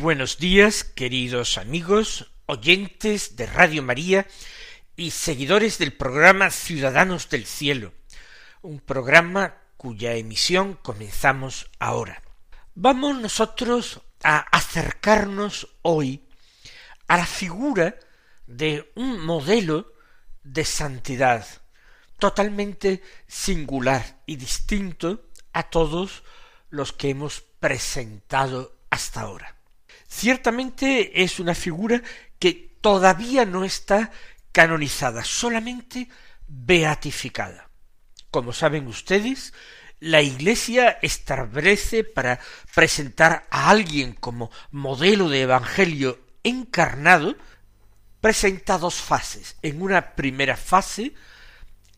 Buenos días, queridos amigos, oyentes de Radio María y seguidores del programa Ciudadanos del Cielo, un programa cuya emisión comenzamos ahora. Vamos nosotros a acercarnos hoy a la figura de un modelo de santidad totalmente singular y distinto a todos los que hemos presentado hasta ahora. Ciertamente es una figura que todavía no está canonizada, solamente beatificada. Como saben ustedes, la Iglesia establece para presentar a alguien como modelo de Evangelio encarnado, presenta dos fases. En una primera fase,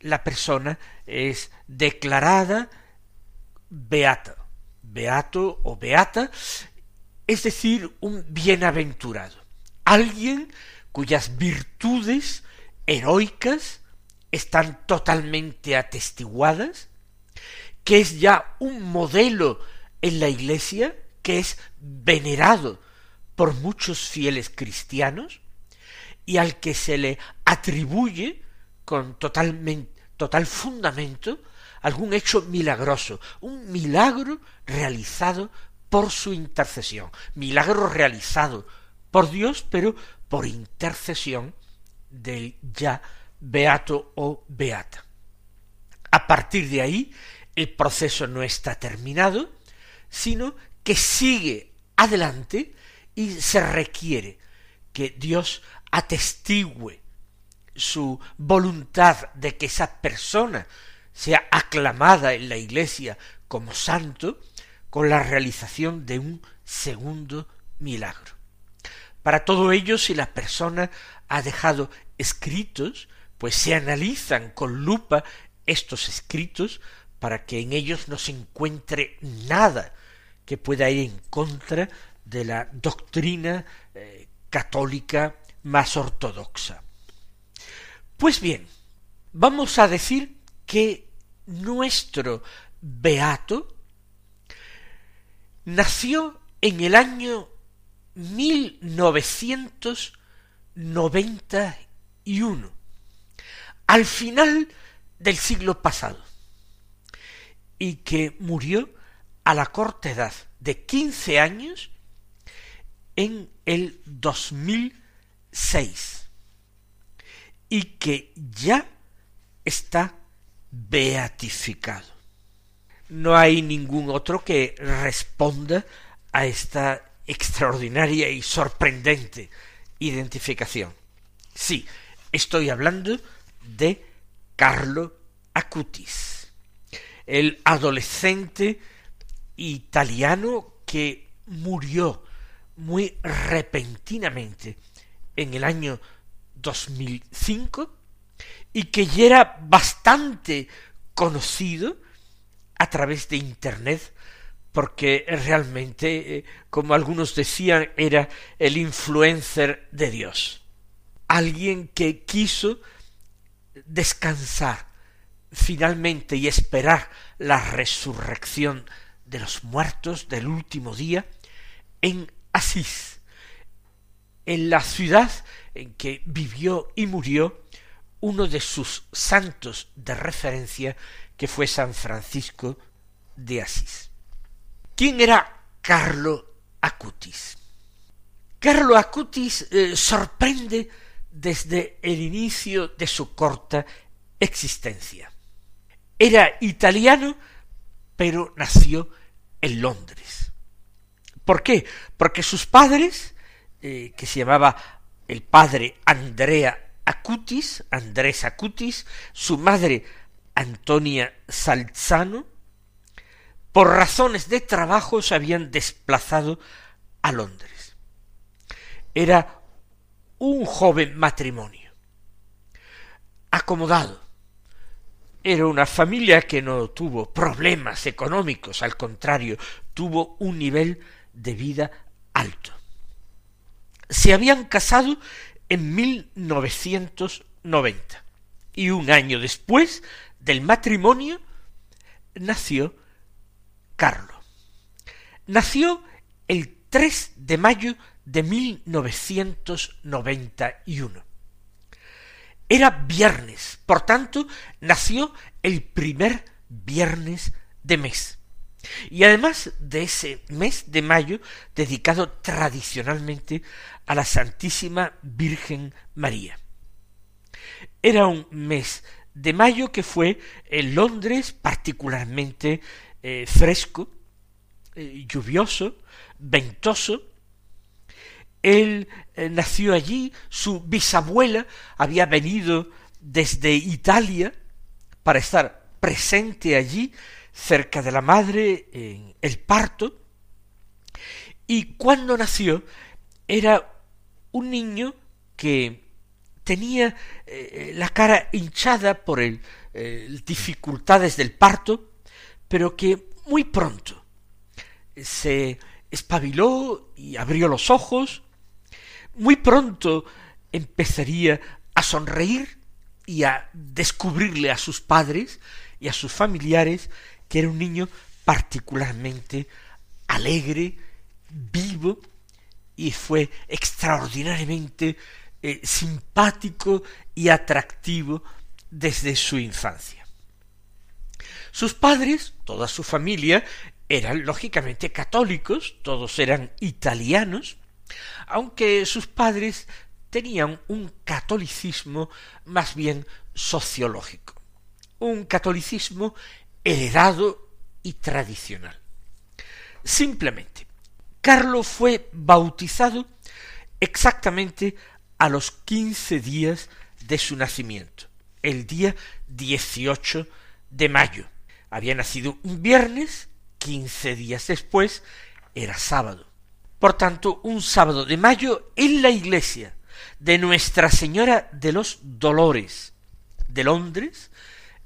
la persona es declarada beata, beato o beata, es decir, un bienaventurado, alguien cuyas virtudes heroicas están totalmente atestiguadas, que es ya un modelo en la Iglesia, que es venerado por muchos fieles cristianos, y al que se le atribuye con totalmente, total fundamento algún hecho milagroso, un milagro realizado por su intercesión, milagro realizado por Dios, pero por intercesión del ya beato o beata. A partir de ahí, el proceso no está terminado, sino que sigue adelante y se requiere que Dios atestigue su voluntad de que esa persona sea aclamada en la iglesia como santo, con la realización de un segundo milagro. Para todo ello, si la persona ha dejado escritos, pues se analizan con lupa estos escritos para que en ellos no se encuentre nada que pueda ir en contra de la doctrina eh, católica más ortodoxa. Pues bien, vamos a decir que nuestro beato nació en el año 1991, al final del siglo pasado, y que murió a la corta edad de quince años en el 2006, y que ya está beatificado no hay ningún otro que responda a esta extraordinaria y sorprendente identificación. Sí, estoy hablando de Carlo Acutis, el adolescente italiano que murió muy repentinamente en el año 2005 y que ya era bastante conocido a través de Internet, porque realmente, eh, como algunos decían, era el influencer de Dios. Alguien que quiso descansar finalmente y esperar la resurrección de los muertos del último día en Asís, en la ciudad en que vivió y murió uno de sus santos de referencia que fue San Francisco de Asís. ¿Quién era Carlo Acutis? Carlo Acutis eh, sorprende desde el inicio de su corta existencia. Era italiano, pero nació en Londres. ¿Por qué? Porque sus padres, eh, que se llamaba el padre Andrea Acutis, Andrés Acutis, su madre Antonia Salzano, por razones de trabajo se habían desplazado a Londres. Era un joven matrimonio, acomodado. Era una familia que no tuvo problemas económicos, al contrario, tuvo un nivel de vida alto. Se habían casado en 1990 y un año después del matrimonio nació Carlo. Nació el 3 de mayo de 1991. Era viernes, por tanto, nació el primer viernes de mes. Y además de ese mes de mayo dedicado tradicionalmente a la Santísima Virgen María. Era un mes de mayo que fue en Londres particularmente eh, fresco, eh, lluvioso, ventoso. Él eh, nació allí, su bisabuela había venido desde Italia para estar presente allí, cerca de la madre, en el parto, y cuando nació era un niño que tenía la cara hinchada por el, dificultades del parto, pero que muy pronto se espabiló y abrió los ojos, muy pronto empezaría a sonreír y a descubrirle a sus padres y a sus familiares que era un niño particularmente alegre, vivo, y fue extraordinariamente eh, simpático y atractivo desde su infancia. Sus padres, toda su familia, eran lógicamente católicos, todos eran italianos, aunque sus padres tenían un catolicismo más bien sociológico, un catolicismo heredado y tradicional. Simplemente, Carlo fue bautizado exactamente a los quince días de su nacimiento, el día 18 de mayo, había nacido un viernes, quince días después era sábado. Por tanto, un sábado de mayo en la iglesia de Nuestra Señora de los Dolores de Londres,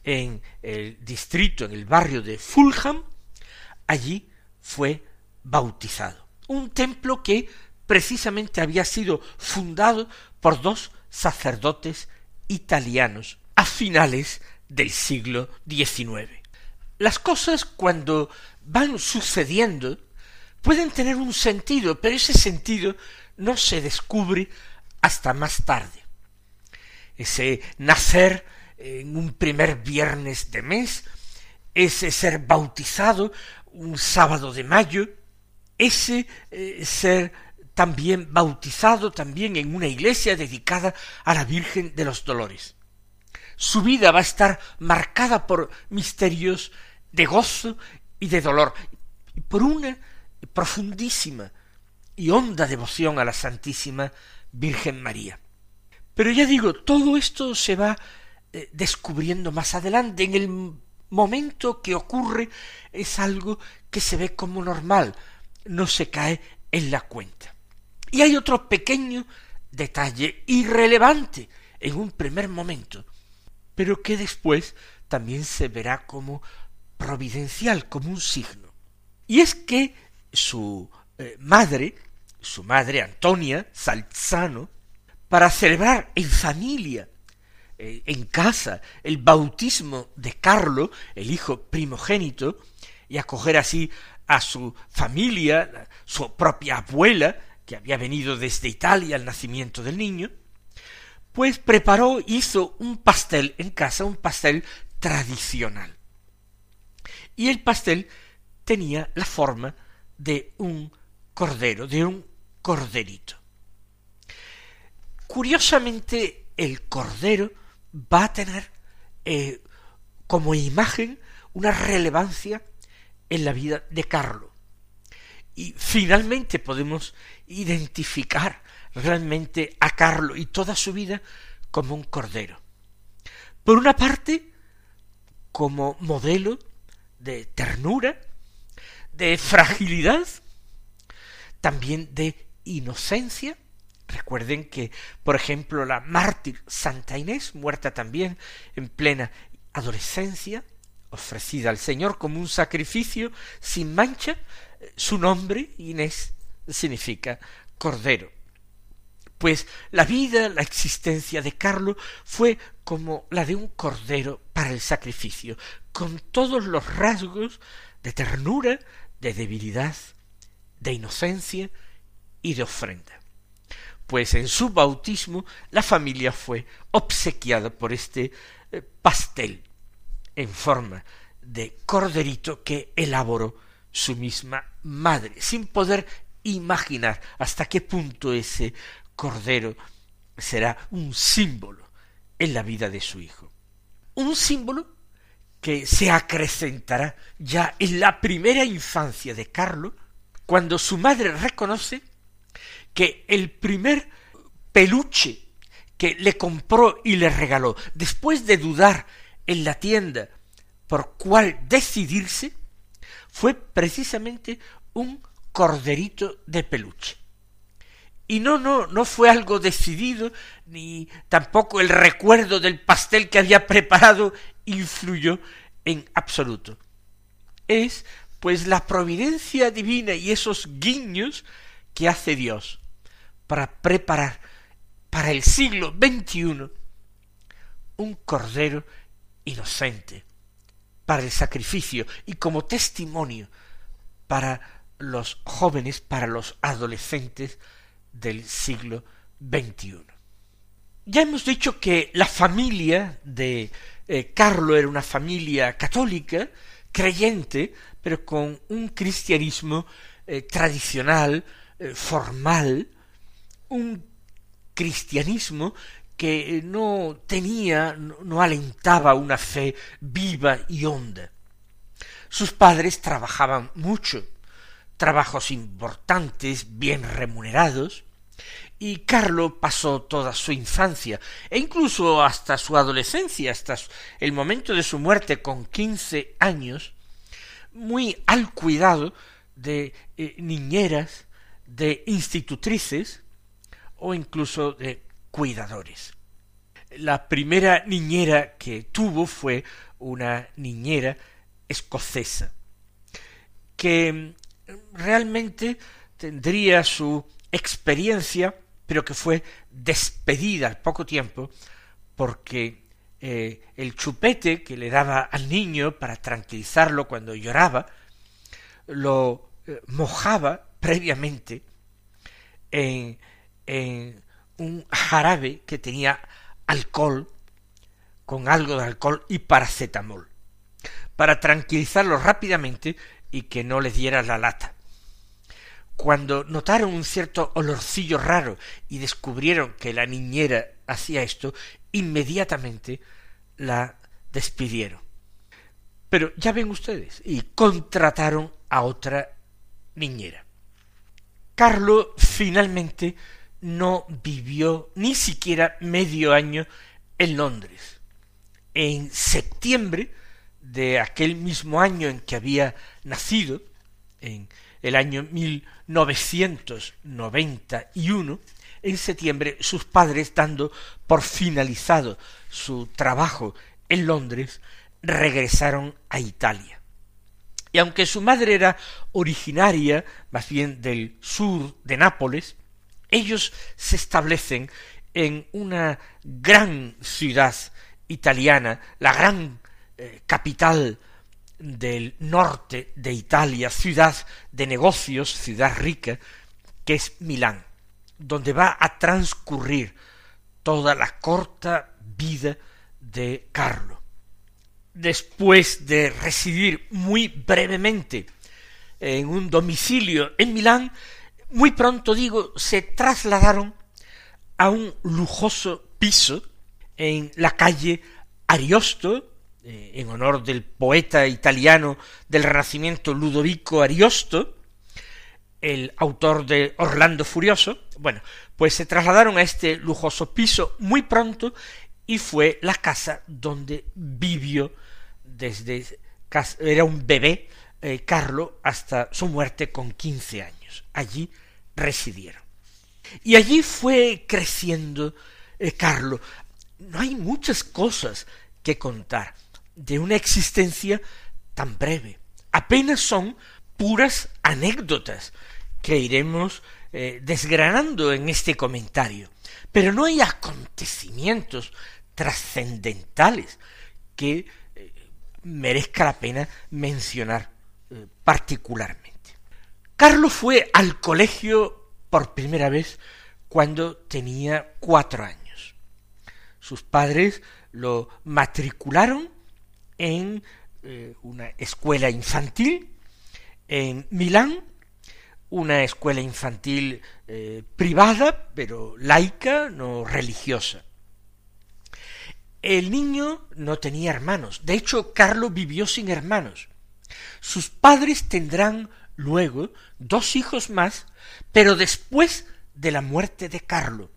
en el distrito, en el barrio de Fulham, allí fue bautizado. Un templo que precisamente había sido fundado por dos sacerdotes italianos a finales del siglo XIX. Las cosas cuando van sucediendo pueden tener un sentido, pero ese sentido no se descubre hasta más tarde. Ese nacer en un primer viernes de mes, ese ser bautizado un sábado de mayo, ese eh, ser también bautizado también en una iglesia dedicada a la Virgen de los Dolores. Su vida va a estar marcada por misterios de gozo y de dolor, y por una profundísima y honda devoción a la Santísima Virgen María. Pero ya digo, todo esto se va eh, descubriendo más adelante. En el momento que ocurre es algo que se ve como normal, no se cae en la cuenta. Y hay otro pequeño detalle irrelevante en un primer momento, pero que después también se verá como providencial, como un signo. Y es que su eh, madre, su madre Antonia Salzano, para celebrar en familia, eh, en casa, el bautismo de Carlo, el hijo primogénito, y acoger así a su familia, su propia abuela, que había venido desde Italia al nacimiento del niño, pues preparó, hizo un pastel en casa, un pastel tradicional y el pastel tenía la forma de un cordero, de un corderito. Curiosamente, el cordero va a tener eh, como imagen una relevancia en la vida de Carlo. Y finalmente podemos identificar realmente a Carlo y toda su vida como un cordero. Por una parte, como modelo de ternura, de fragilidad, también de inocencia. Recuerden que, por ejemplo, la mártir Santa Inés, muerta también en plena adolescencia, ofrecida al Señor como un sacrificio sin mancha, su nombre, Inés, significa cordero. Pues la vida, la existencia de Carlo fue como la de un cordero para el sacrificio, con todos los rasgos de ternura, de debilidad, de inocencia y de ofrenda. Pues en su bautismo la familia fue obsequiada por este eh, pastel en forma de corderito que elaboró su misma madre, sin poder imaginar hasta qué punto ese cordero será un símbolo en la vida de su hijo. Un símbolo que se acrecentará ya en la primera infancia de Carlos, cuando su madre reconoce que el primer peluche que le compró y le regaló, después de dudar en la tienda por cuál decidirse, fue precisamente un corderito de peluche. Y no, no, no fue algo decidido, ni tampoco el recuerdo del pastel que había preparado influyó en absoluto. Es pues la providencia divina y esos guiños que hace Dios para preparar para el siglo XXI un cordero inocente para el sacrificio y como testimonio para los jóvenes, para los adolescentes del siglo XXI. Ya hemos dicho que la familia de eh, Carlo era una familia católica, creyente, pero con un cristianismo eh, tradicional, eh, formal, un cristianismo que no tenía, no alentaba una fe viva y honda. Sus padres trabajaban mucho, trabajos importantes, bien remunerados, y Carlo pasó toda su infancia e incluso hasta su adolescencia, hasta el momento de su muerte con quince años, muy al cuidado de eh, niñeras, de institutrices o incluso de cuidadores. La primera niñera que tuvo fue una niñera escocesa, que realmente tendría su experiencia, pero que fue despedida al poco tiempo porque eh, el chupete que le daba al niño para tranquilizarlo cuando lloraba, lo eh, mojaba previamente en, en un jarabe que tenía alcohol, con algo de alcohol y paracetamol, para tranquilizarlo rápidamente y que no le diera la lata. Cuando notaron un cierto olorcillo raro y descubrieron que la niñera hacía esto, inmediatamente la despidieron. Pero ya ven ustedes, y contrataron a otra niñera. Carlo finalmente no vivió ni siquiera medio año en Londres. En septiembre de aquel mismo año en que había nacido, en el año 1991, en septiembre sus padres, dando por finalizado su trabajo en Londres, regresaron a Italia. Y aunque su madre era originaria más bien del sur de Nápoles, ellos se establecen en una gran ciudad italiana, la gran eh, capital del norte de Italia, ciudad de negocios, ciudad rica, que es Milán, donde va a transcurrir toda la corta vida de Carlo. Después de residir muy brevemente en un domicilio en Milán, muy pronto digo, se trasladaron a un lujoso piso en la calle Ariosto, eh, en honor del poeta italiano del Renacimiento Ludovico Ariosto, el autor de Orlando Furioso, bueno, Pues se trasladaron a este lujoso piso muy pronto y fue la casa donde vivió desde era un bebé eh, Carlo hasta su muerte con quince años. Allí residieron. Y allí fue creciendo eh, Carlo. No hay muchas cosas que contar de una existencia tan breve. Apenas son puras anécdotas que iremos eh, desgranando en este comentario. Pero no hay acontecimientos trascendentales que eh, merezca la pena mencionar eh, particularmente. Carlos fue al colegio por primera vez cuando tenía cuatro años. Sus padres lo matricularon en una escuela infantil en Milán, una escuela infantil eh, privada, pero laica, no religiosa. El niño no tenía hermanos. De hecho, Carlos vivió sin hermanos. Sus padres tendrán luego dos hijos más, pero después de la muerte de Carlos.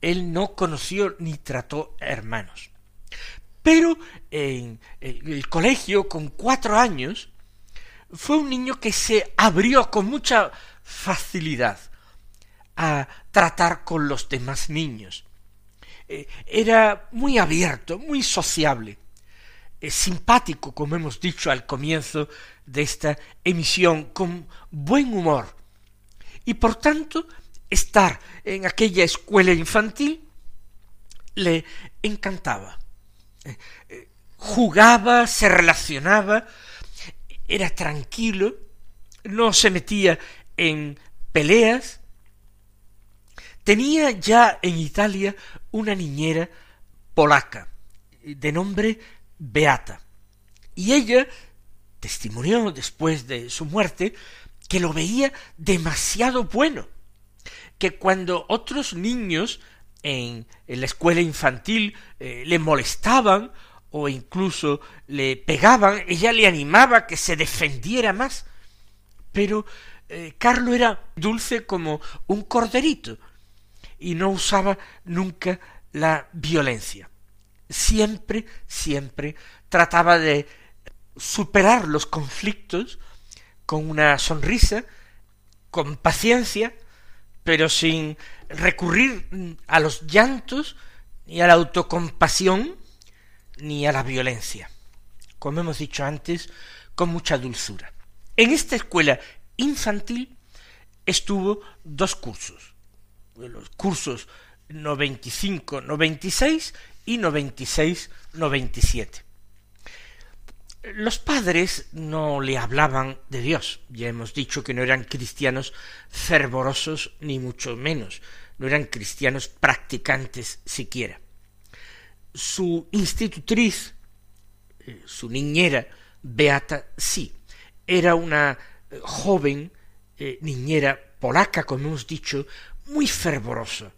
Él no conoció ni trató hermanos. Pero en el colegio, con cuatro años, fue un niño que se abrió con mucha facilidad a tratar con los demás niños. Eh, era muy abierto, muy sociable, simpático, como hemos dicho al comienzo de esta emisión, con buen humor. Y por tanto, estar en aquella escuela infantil le encantaba. Eh, jugaba, se relacionaba era tranquilo, no se metía en peleas, tenía ya en Italia una niñera polaca de nombre Beata, y ella testimonió después de su muerte que lo veía demasiado bueno, que cuando otros niños en, la escuela infantil eh, le molestaban o incluso le pegaban, ella le animaba que se defendiera más. Pero eh, Carlo era dulce como un corderito y no usaba nunca la violencia. Siempre, siempre trataba de superar los conflictos con una sonrisa, con paciencia, pero sin recurrir a los llantos y a la autocompasión, ni a la violencia. Como hemos dicho antes, con mucha dulzura. En esta escuela infantil estuvo dos cursos. Los cursos 95, 96 y 96, 97. Los padres no le hablaban de Dios. Ya hemos dicho que no eran cristianos fervorosos ni mucho menos. No eran cristianos practicantes siquiera su institutriz, eh, su niñera, Beata, sí, era una eh, joven eh, niñera polaca, como hemos dicho, muy fervorosa,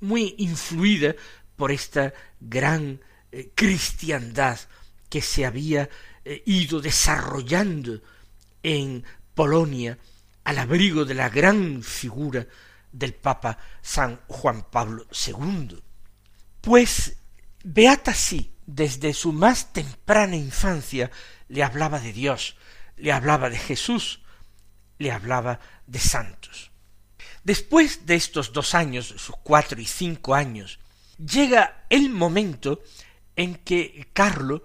muy influida por esta gran cristiandad que se había ido desarrollando en Polonia al abrigo de la gran figura del Papa San Juan Pablo II. Pues Beata sí, desde su más temprana infancia le hablaba de Dios, le hablaba de Jesús, le hablaba de santos. Después de estos dos años, sus cuatro y cinco años, llega el momento en que Carlo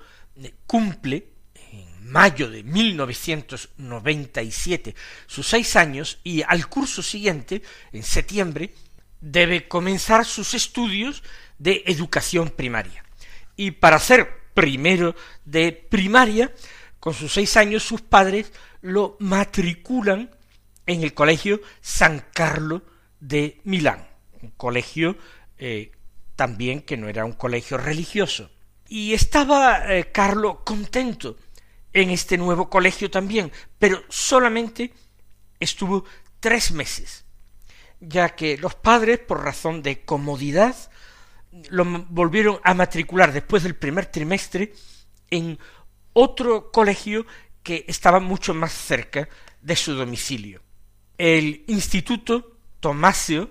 cumple en mayo de 1997 sus seis años y al curso siguiente, en septiembre, debe comenzar sus estudios de educación primaria. Y para ser primero de primaria, con sus seis años sus padres lo matriculan en el colegio San Carlo de Milán, un colegio eh, también que no era un colegio religioso. Y estaba eh, Carlo contento en este nuevo colegio también, pero solamente estuvo tres meses, ya que los padres, por razón de comodidad, lo volvieron a matricular después del primer trimestre en otro colegio que estaba mucho más cerca de su domicilio. El Instituto Tomasio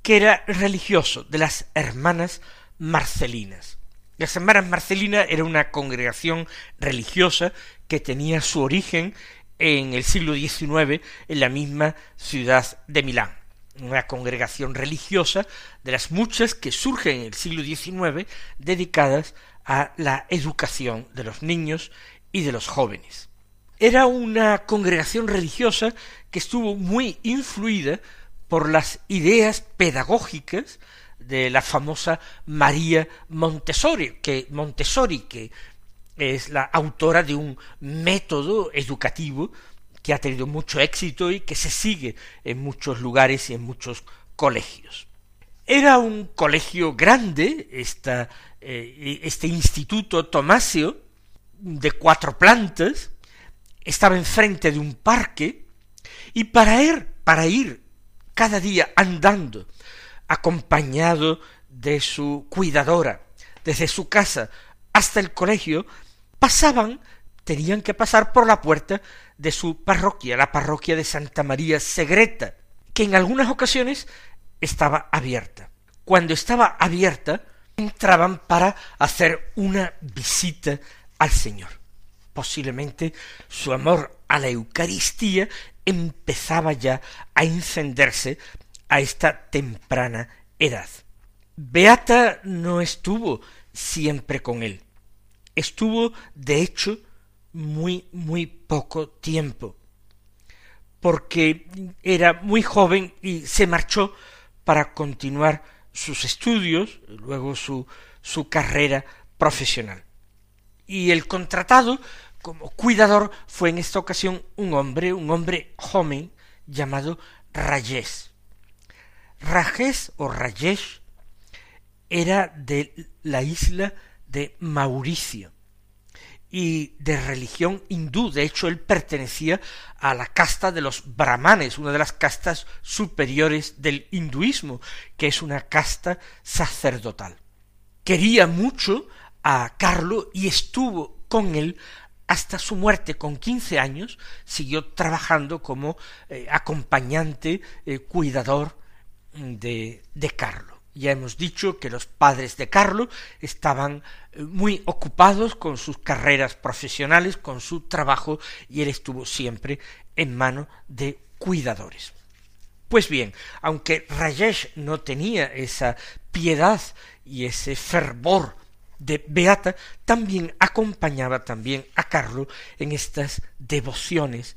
que era religioso de las hermanas marcelinas. Las hermanas marcelinas era una congregación religiosa que tenía su origen en el siglo XIX en la misma ciudad de Milán. Una congregación religiosa de las muchas que surgen en el siglo XIX dedicadas a la educación de los niños y de los jóvenes. Era una congregación religiosa que estuvo muy influida por las ideas pedagógicas de la famosa María Montessori, que Montessori, que es la autora de un método educativo que ha tenido mucho éxito y que se sigue en muchos lugares y en muchos colegios. Era un colegio grande, esta, eh, este instituto Tomasio, de cuatro plantas, estaba enfrente de un parque, y para ir, para ir cada día andando, acompañado de su cuidadora, desde su casa hasta el colegio, pasaban, tenían que pasar por la puerta de su parroquia, la parroquia de Santa María Segreta, que en algunas ocasiones estaba abierta. Cuando estaba abierta, entraban para hacer una visita al Señor. Posiblemente su amor a la Eucaristía empezaba ya a encenderse a esta temprana edad. Beata no estuvo siempre con él. Estuvo, de hecho, muy, muy poco tiempo, porque era muy joven y se marchó para continuar sus estudios, luego su, su carrera profesional. Y el contratado como cuidador fue en esta ocasión un hombre, un hombre joven llamado Rayés. Rayés o Rayesh era de la isla de Mauricio y de religión hindú. De hecho, él pertenecía a la casta de los brahmanes, una de las castas superiores del hinduismo, que es una casta sacerdotal. Quería mucho a Carlo y estuvo con él hasta su muerte con quince años, siguió trabajando como eh, acompañante, eh, cuidador de, de Carlo. Ya hemos dicho que los padres de Carlo estaban eh, muy ocupados con sus carreras profesionales, con su trabajo, y él estuvo siempre en mano de cuidadores. Pues bien, aunque Rajesh no tenía esa piedad y ese fervor de Beata también acompañaba también a Carlo en estas devociones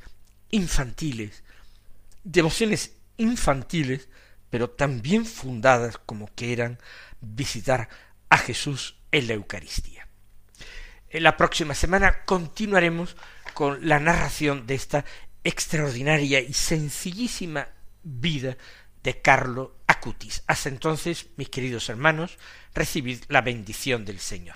infantiles, devociones infantiles, pero también fundadas como que eran visitar a Jesús en la Eucaristía. En la próxima semana continuaremos con la narración de esta extraordinaria y sencillísima vida de Carlo Acutis. Hasta entonces, mis queridos hermanos, recibid la bendición del Señor.